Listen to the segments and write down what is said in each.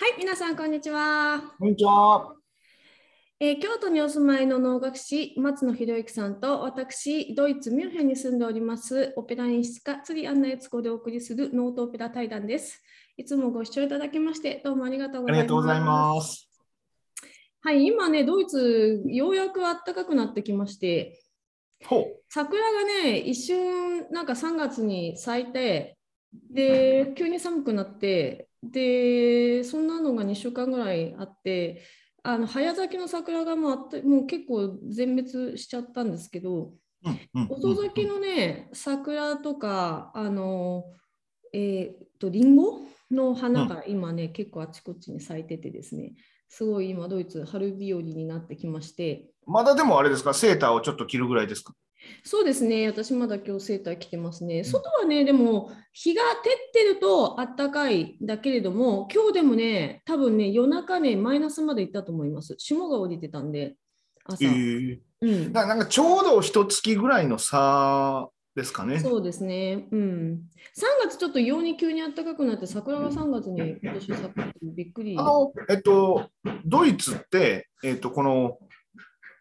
はい、皆さん、こんにちは。こんにちは。えー京都にお住まいの能楽師、松野博之さんと、私、ドイツ・ミュンヘンに住んでおります、オペラ演出家、釣り案内悦子でお送りするノートオペラ対談です。いつもご視聴いただきまして、どうもありがとうごあざいます。りがとうございます。はい、今ね、ドイツ、ようやく暖かくなってきまして。桜がね、一瞬、なんか3月に咲いて、で、急に寒くなって、で、そんなのが2週間ぐらいあって、あの早咲きの桜がもうあってもう結構全滅しちゃったんですけど、うんうん遅咲きのね、桜とか、あの、えーっと、リンゴの花が今ね、結構あちこちに咲いててですね、すごい今、ドイツ、春日和になってきまして、まだでもあれですか、セーターをちょっと着るぐらいですか？そうですね、私まだ今日セーター着てますね。外はね、でも日が照ってるとあったかいだけれども、今日でもね、多分ね、夜中ね、マイナスまで行ったと思います。霜が降りてたんで、朝。ええうん、ななんかちょうど一月ぐらいの差ですかね。そうですね、うん。3月ちょっと陽に急に暖かくなって、桜が3月に今年咲くってびっくり。あの、えっと、ドイツって、えっと、この、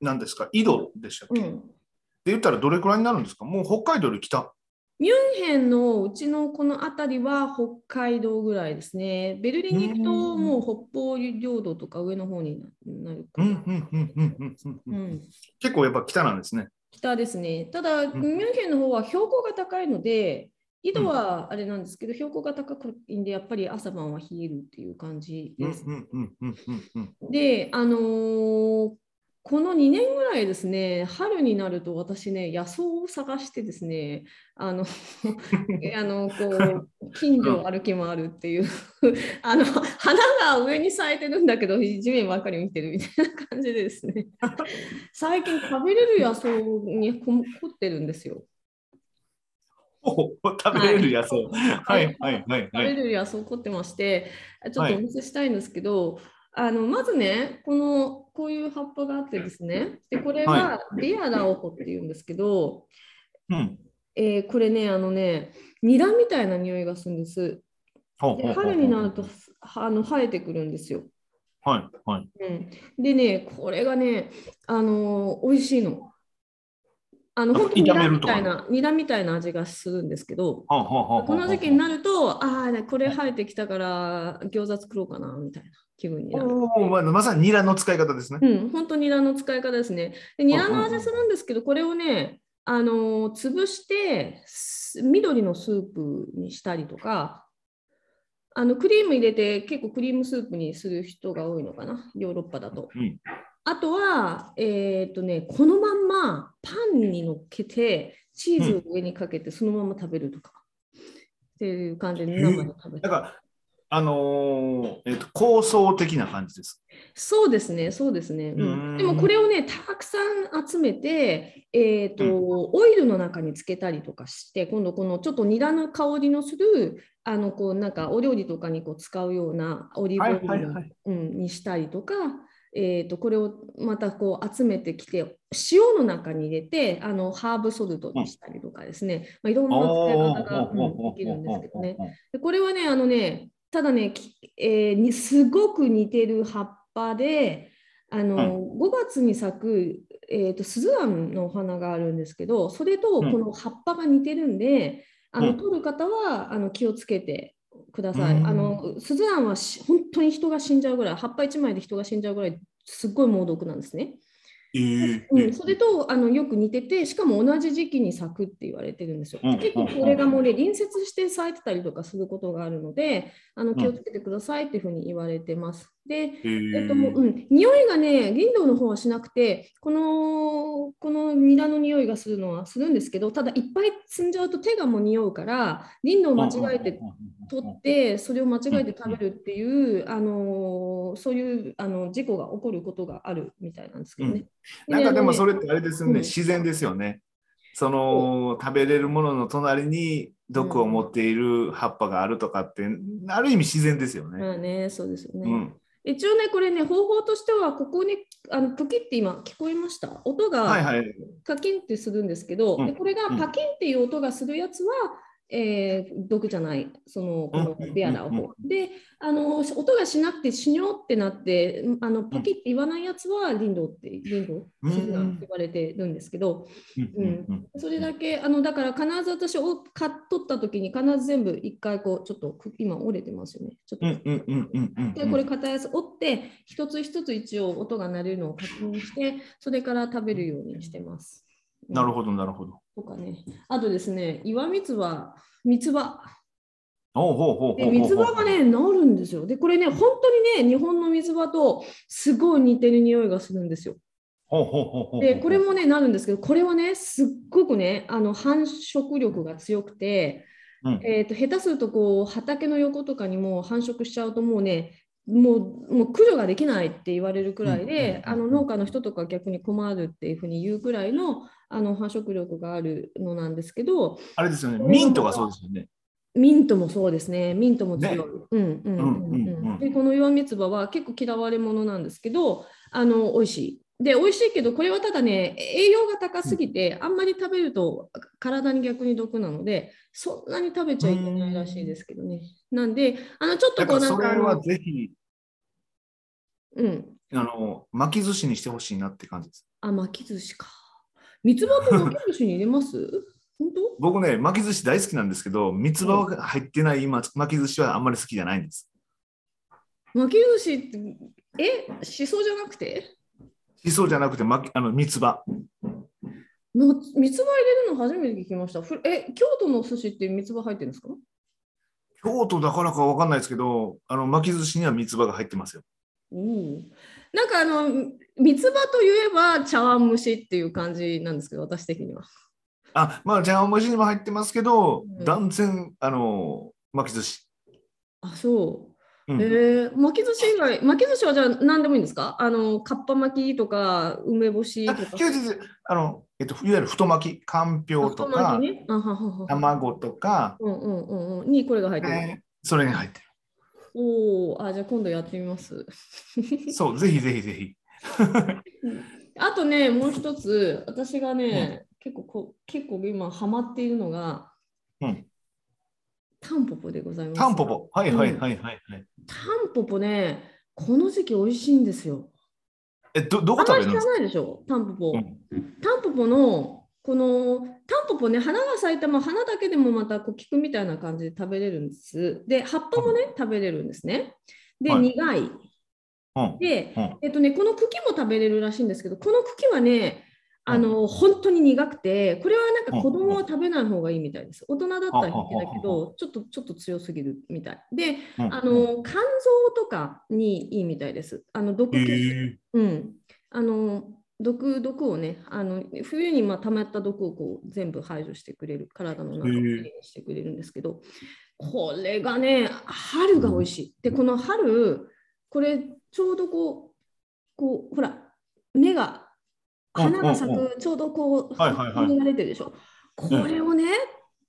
何ですか、緯度でしたっけ、でうん、言ったらどれくらいになるんですか？もう北海道より北。ミュンヘンのうちのこの辺りは北海道ぐらいですね。ベルリンに行くとうんもう北方領土とか上の方になるかうんら。うんうんうんうんうんううんん結構やっぱ北なんですね。北ですね。ただ、んミュンヘンの方は標高が高いので、緯度はあれなんですけど、標高が高くいんで、やっぱり朝晩は冷えるっていう感じうんです。うんうんうんうんうんで、あのーこの2年ぐらいですね、春になると私ね、野草を探してですね、あの、えあのこう近所を歩き回るっていう、あの花が上に咲いてるんだけど、地面ばっかり見てるみたいな感じでですね、最近食べれる野草にこ凝ってるんですよ。食べれる野草。はいはいはい食はい。べれる野草凝ってまして、ちょっとはいお見せしたいんですけど、あのまずね、このこういう葉っぱがあってですね、でこれはリアラオホっていうんですけど、うん。えーこれね、あのね、ニラみたいな匂いがするんです。で春になるとあの生えてくるんですよ。はいはい。うん、でね、これがね、あのー美味しいの。あのあ本当にニラみたいな、ニラみたいな味がするんですけど、この時期になると、ああ、ね、これ生えてきたから餃子作ろうかなみたいな気分になる。まさにニラの使い方ですね。うん、本当ニラの使い方ですね。でニラの味するんですけど、これをね、あのー潰してす緑のスープにしたりとか、あのクリーム入れて結構クリームスープにする人が多いのかな、ヨーロッパだと。うんあとは、えっ、とね、このまんまパンに乗っけて、チーズを上にかけてそのまま食べるとか。っていう感じで生で食べて。だから、あのーえっと構想的な感じです。そうですね、そうですね。ううんん、でもこれをね、たくさん集めて、えーとオイルの中につけたりとかして、今度このちょっとニラの香りのする、あのこうなんかお料理とかにこう使うようなオリーブオイル、うん、にしたりとか、えー、とこれをまたこう集めてきて、塩の中に入れて、あのハーブソルトにしたりとかですね、まあ、いろんな使い方が、うん、できるんですけどね。でこれはね、あのね、ただね、きえーにすごく似てる葉っぱで、あの5月に咲く、えー、とスズランのお花があるんですけど、それとこの葉っぱが似てるんで、あのうん取る方はあの気をつけてください。うんあのスズランはし本当に人が死んじゃうぐらい、葉っぱ1枚で人が死んじゃうぐらい、すっごい猛毒なんですね。えーうん、それとあのよく似てて、しかも同じ時期に咲くって言われてるんですよ。うん結構これがもうね、隣接して咲いてたりとかすることがあるので、あの気をつけてくださいっていうふうに言われてます。で、えっともううん、匂いがね、林道の方はしなくて、このこのニラの匂いがするのはするんですけど、ただいっぱい積んじゃうと手がもう匂うから、林道を間違えて取って、それを間違えて食べるっていう、あのそういうあの事故が起こることがあるみたいなんですけどね。なんかでもそれれってあれですよね、うん自然ですよね。その食べれるものの隣に毒を持っている葉っぱがあるとかって、ある意味自然ですよね。まあね、そうですよね。うん、一応ね、これね、方法としては、ここにあのプキって今聞こえました？音がはいはい。カキンってするんですけど、うんでこれがパキンっていう音がするやつは、えー、毒じゃない、そのこのうんベアラーうん。うんを。で、あの音がしなくて死にょってなって、あのポキって言わないやつはリンドって、リンド、って言われてるんですけど、うんうんそれだけ、あのだから必ず私を買っ取った時に必ず全部一回こう、ちょっとく今折れてますよね。ちょっと。うんうんうんうんうん。でこれ片やつ折って一つ一つ一応音が鳴るのを確認してそれから食べるようにしてます。ど。なるほど、なるほど。とかね。あとですね、岩三つ葉、三つ葉。おうほうほうほうほうで三つ葉がね、治るんですよ。で、これね、本当にね、日本の三つ葉とすごい似てる匂いがするんですよ。で、これもね、なるんですけど、これはね、すっごくね、あの繁殖力が強くて、うんえー、と下手するとこう畑の横とかにも繁殖しちゃうともうねもうもう駆除ができないって言われるくらいで、うんあの農家の人とか逆に困るっていうふうに言うくらいのあの繁殖力があるのなんですけどあれですよね、ミントがそうですよね。ミントもそうですねミントも強い。ねうんうんうんうんうんうんでこの岩三つ葉は結構嫌われ者なんですけどあの美味しい。で美味しいけどこれはただね栄養が高すぎて、あんまり食べると体に逆に毒なのでそんなに食べちゃいけないらしいですけどね。なんであのちょっとこうなんかあのはぜひ、うんあの、巻き寿司にしてほしいなって感じです。あ巻き寿司か。三つ葉と巻き寿司に入れます？本当？僕ね、巻き寿司大好きなんですけど、三つ葉が入ってない今巻き寿司はあんまり好きじゃないんです。巻き寿司ってえ？しそじゃなくて？しそじゃなくて巻きあの三つ葉。ま三つ葉入れるの初めて聞きました。ふえ京都の寿司って三つ葉入ってるんですか？京都だからかわかんないですけど、あの巻き寿司には三つ葉が入ってますよ。おなんかあの三つ葉といえば茶碗蒸しっていう感じなんですけど私的には。あ、まあ、じゃあ、蒸しにも入ってますけど、うん断然、あの、巻き寿司。あそう。うんえー、巻き寿司以外巻き寿司はじゃあ何でもいいんですか？あのかっぱ巻きとか梅干しあとか。あの、えっと、いわゆる太巻き、かんぴょうと太か、ね。卵とか、うんうんうんうん。にこれが入ってる。えーそれが入っておお、あ、じゃあ今度やってみます。る。そう、ぜひぜひぜひ。あとね、もう一つ、私がね、結構こう結構今ハマっているのが、うんタンポポでございます。タンポ。ポ。はいはいはいはい。はいタンポポね、この時期美味しいんですよ。え、ど、どこあんまり知ら食べるんですか？ないでしょ、タンポポ。うんタンポポのこのタンポポね、花が咲いたま花だけでもまたこう菊みたいな感じで食べれるんです。で、葉っぱもね、食べれるんですね。で、はい苦い。うんで、うんえっとね、この茎も食べれるらしいんですけど、この茎はね、あの本当に苦くて、これはなんか子供は食べない方がいいみたいです。大人だったら平気だけど、ちょっとちょっと強すぎるみたい。で、うん。あの肝臓とかにいいみたいです。あの毒へ消しーうん、あの毒毒をねあの冬にまあ溜まった毒をこう全部排除してくれる体の中をきれいにしてくれるんですけどこれがね春が美味しい。でこの春これちょうどこうこうほら芽がうん花が咲うんくちょうどこうはいはいはい実が出てるでしょ？これをね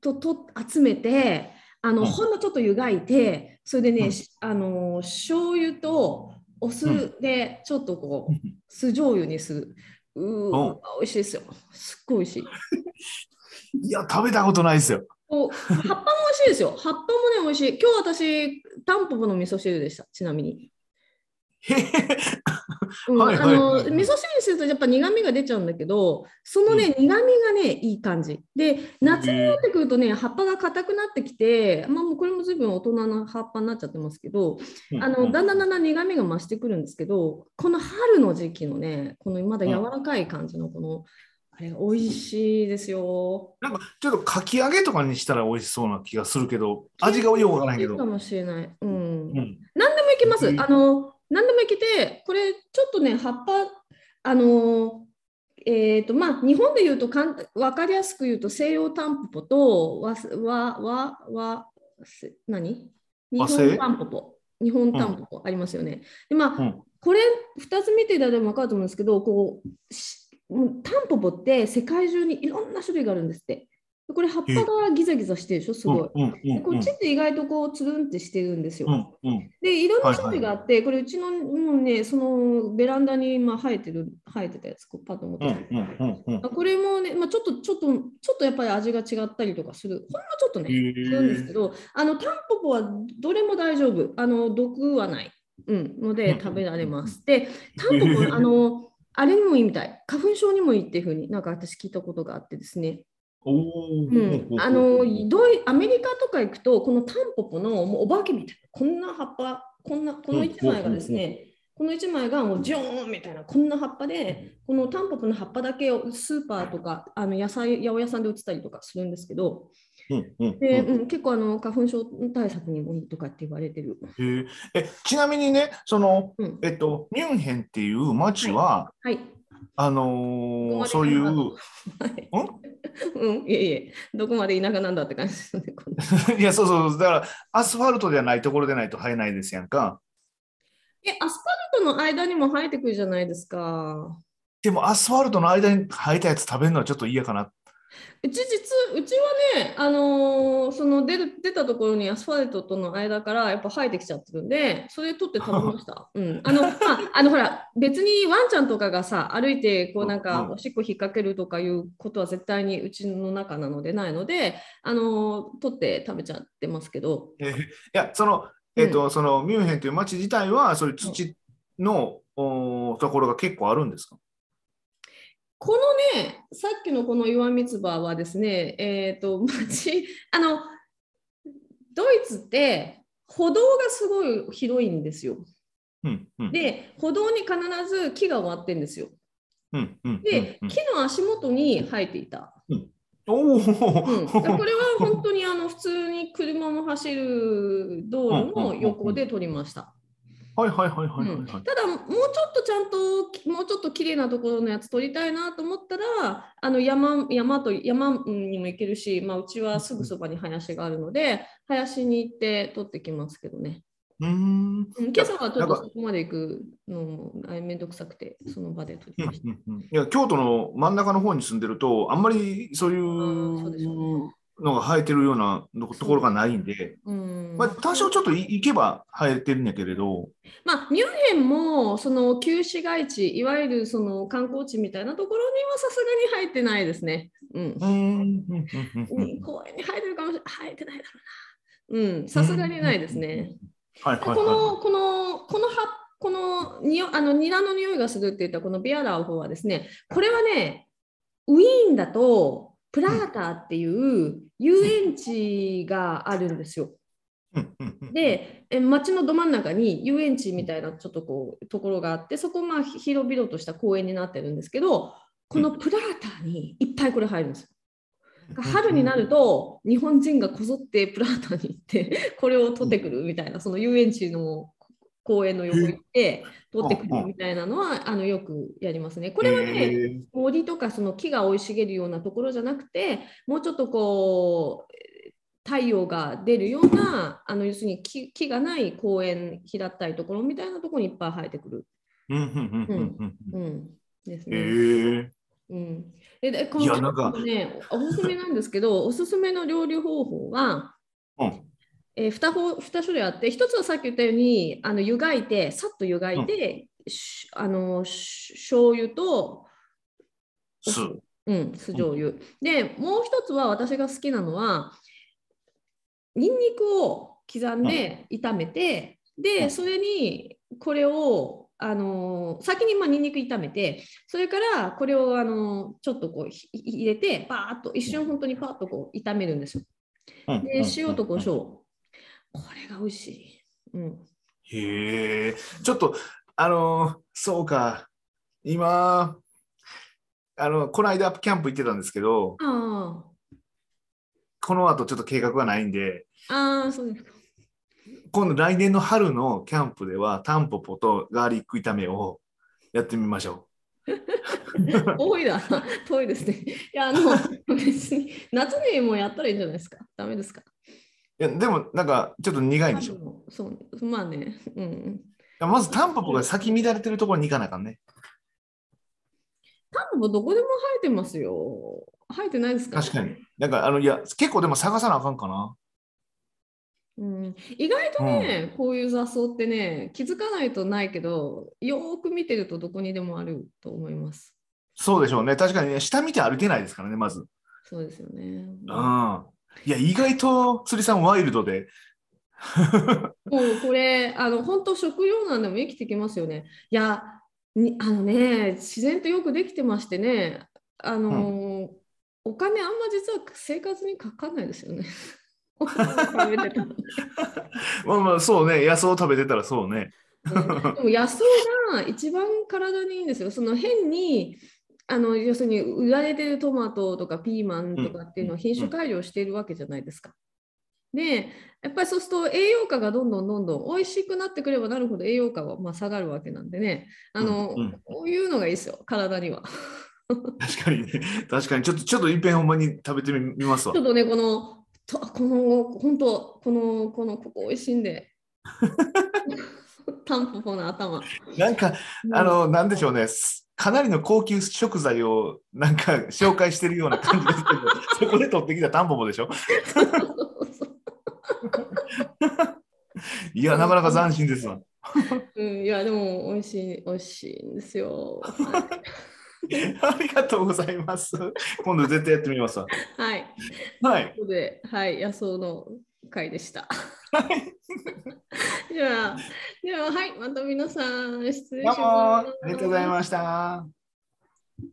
とと集めてあの、うんほんのちょっと湯がいてそれでね、うんしあの醤油とお酢でちょっとこう、うん酢醤油にする。うーうん美味しいですよ。すっごい美味しい。いや、食べたことないですよ。こう葉っぱも美味しいですよ。葉っぱもね、美味しい。今日私、タンポポの味噌汁でした、ちなみに。へへうんはいはいあのはい味噌汁にするとやっぱ苦味が出ちゃうんだけど、そのね、苦味がね、いい感じ。で、夏になってくるとね、葉っぱが硬くなってきて、まあ、もうこれも随分大人の葉っぱになっちゃってますけど、あのだんだんだんだん苦味が増してくるんですけど、この春の時期のね、このまだ柔らかい感じのこの、あれが美味しいですよ。なんかちょっとかき揚げとかにしたら美味しそうな気がするけど、味がよくわからないけど。かもしれない。うん。うん、何でもいけます。うんあの、何でもいけて、これちょっとね、葉っぱ、あの、えっ、と、まあ、日本で言うとかん、わかりやすく言うと、西洋タンポポと、わ、わ、わ、わ、せ何日本タンポポ。日本タンポポありますよね。で、まあ、うんこれ2つ見ていただいても分かると思うんですけど、こうしもうタンポポって世界中にいろんな種類があるんですって。これ葉っぱがギザギザしてるでしょ、すごい。うんうんうんでこっちって意外とこうつるんってしてるんですよ。うんうん。で、いろんな種類があって、これうちのもうね、そのベランダにまあ生えてる、生えてたやつ、こうパッと持ってうんきてうんうん。これもね、まあ、ちょっとちょっとちょっとやっぱり味が違ったりとかする、ほんのちょっとね、するんですけど、あのタンポポはどれも大丈夫、あの毒はない、うん、ので食べられます。で、タンポポ、あの、あれにもいいみたい、花粉症にもいいっていうふうになんか私聞いたことがあってですね、おうん、ーあのどういアメリカとか行くと、このタンポポのもうお化けみたいな、こんな葉っぱ、こんなこの1枚がですね、この1枚がもうジョーンみたいな、こんな葉っぱで、このタンポポの葉っぱだけをスーパーとかあの野菜、八百屋さんで売ってたりとかするんですけど、うんうんでうん。うん、結構あの花粉症対策にもいいとかって言われてる。えちなみにね、その、うん、えっと、ミュンヘンっていう町は、はい。あのーそういう、はい うん、いえいえ、どこまで田舎なんだって感じですよね。いや、そうそう、だから、アスファルトではないところでないと生えないですやんか。え、アスファルトの間にも生えてくるじゃないですか。でも、アスファルトの間に生えたやつ食べるのはちょっと嫌かな。うち実、うちはね、あのーその出る出たところにアスファルトとの間からやっぱ生えてきちゃってるんで、それ取って食べました。うん、あの、まあ、あのほら、別にワンちゃんとかがさ、歩いてこうなんうんかうんおしっこ引っ掛けるとかいうことは絶対にうちの中なのでないので、あのー取って食べちゃってますけど、えーいや、その、えっと、そのミュンヘンという町自体は、そういう土の、おところが結構あるんですか？このね、さっきのこの岩三つ葉はですね、えっ、と、町、あの、ドイツって歩道がすごい広いんですよ。うんうんで、歩道に必ず木が終わってるんですよ。うんうんで、うん木の足元に生えていた。おお、うん、だからこれは本当にあの普通に車も走る道路の横で撮りました。はいはいはいはいはいうんはい。ただもうちょっとちゃんともうちょっと綺麗なところのやつ撮りたいなと思ったらあの山山と山にも行けるし、まあ、うちはすぐそばに林があるので林に行って撮ってきますけどね。うーん。うん今朝はちょっとそこまで行くのもめんどくさくてその場で撮りました。うんうんうんいや京都の真ん中の方に住んでるとあんまりそういーそうでしょううのが生えてるようなところがないんで、うん。まあ、多少ちょっとい行けば生えてるんやけれど、まあ、ミュンヘンもその旧市街地、いわゆるその観光地みたいなところにはさすがに入ってないですね。うん。うーん公園に生えてるかもしれない。生えてないだろうな。うん、さすがにないですね。はいはいこの、はこの、この葉、このにおあのニラの匂いがするって言ったこのビアラー方はですね、これはね、ウィーンだとプラーターっていう遊園地があるんですよ。で、え街のど真ん中に遊園地みたいなちょっとこうところがあって、そこまあ広々とした公園になってるんですけど、このプラーターにいっぱいこれ入るんですよ。春になると日本人がこぞってプラーターに行ってこれを取ってくるみたいなその遊園地の公園の横行って取ってくるみたいなのはあのよくやりますね。これはね森とかその木が生い茂るようなところじゃなくてもうちょっとこう太陽が出るようなあの要するに木木がない公園平ったいところみたいなところにいっぱい生えてくる、うんうんうんうんうんうん、ですへね。えうん、えでこいのねおすすめなんですけどおすすめの料理方法は、うんえー、2, 方2種類あって1つはさっき言ったようにあの湯がいてさっと湯がいて、しあのし醤油とすうん、酢醤油。で、もう一つは私が好きなのは、ニンニクを刻んで炒めて、で、うん。それにこれを、あのー先にまあニンニク炒めて、それからこれを、あのーちょっとこうひ入れて、バーッと一瞬本当にパーッとこう炒めるんですよ。で、塩と胡椒。これが美味しい。うん。へえ、ちょっと、あのーそうか、今、あの、この間キャンプ行ってたんですけど、あこの後ちょっと計画がないんで、あ、ああ、そうですか。今度来年の春のキャンプでは、タンポポとガーリック炒めをやってみましょ 多いだな、遠いですね。いや、あの、別に、夏にもやったらいいんじゃないですか。ダメですか。う。いや、でも、なんか、ちょっと苦いんでしょ？いそう、まあね、うん。やまずタンポポが先乱れてるところに行かなあかんね。タンポポどこでも生えてますよ。生えてないですか確かに。なんか、あの、いや、結構でも探さなあかんかな。うん、意外とね、こういう雑草ってね、気づかないとないけど、よーく見てるとどこにでもあると思います。そうでしょうね。確かにね、下見て歩けないですからね、まず。そうですよね。うん。いや、意外と釣りさんワイルドで。もうこれ、あの本当食料なんでも生きてきますよね。いや、にあのね、自然とよくできてましてね、あの、お金あんま実は生活にかかんないですよね。まあまあ、そうね。野草食べてたらそうね。うんでも野草が一番体にいいんですよ。その変にあの要するに売られてるトマトとかピーマンとかっていうのは品種改良しているわけじゃないですか。でやっぱりそうすると栄養価がどんどんどんどん美味しくなってくればなるほど栄養価はまあ下がるわけなんでねあの、うんうんこういうのがいいですよ体には。確かにね。確かに。ちょっと、ちょっといっぺんほんまに食べてみますわちょ。っとねこのとこの本当このこのここ美味しいんで。タンポポの頭。なんか、あの、なんでしょうね。すかなりの高級食材をなんか紹介してるような感じですけど、そこで取ってきたタンポポでしょ？いや、なかなか斬新ですわ。うん、いや、でも美味しい、美味しいんですよ。ありがとうございます。今度絶対やってみますわ。はい。はい。ということで、はい、野草の会でした。では、では、はい、また皆さん、失礼します。ありがとうございました。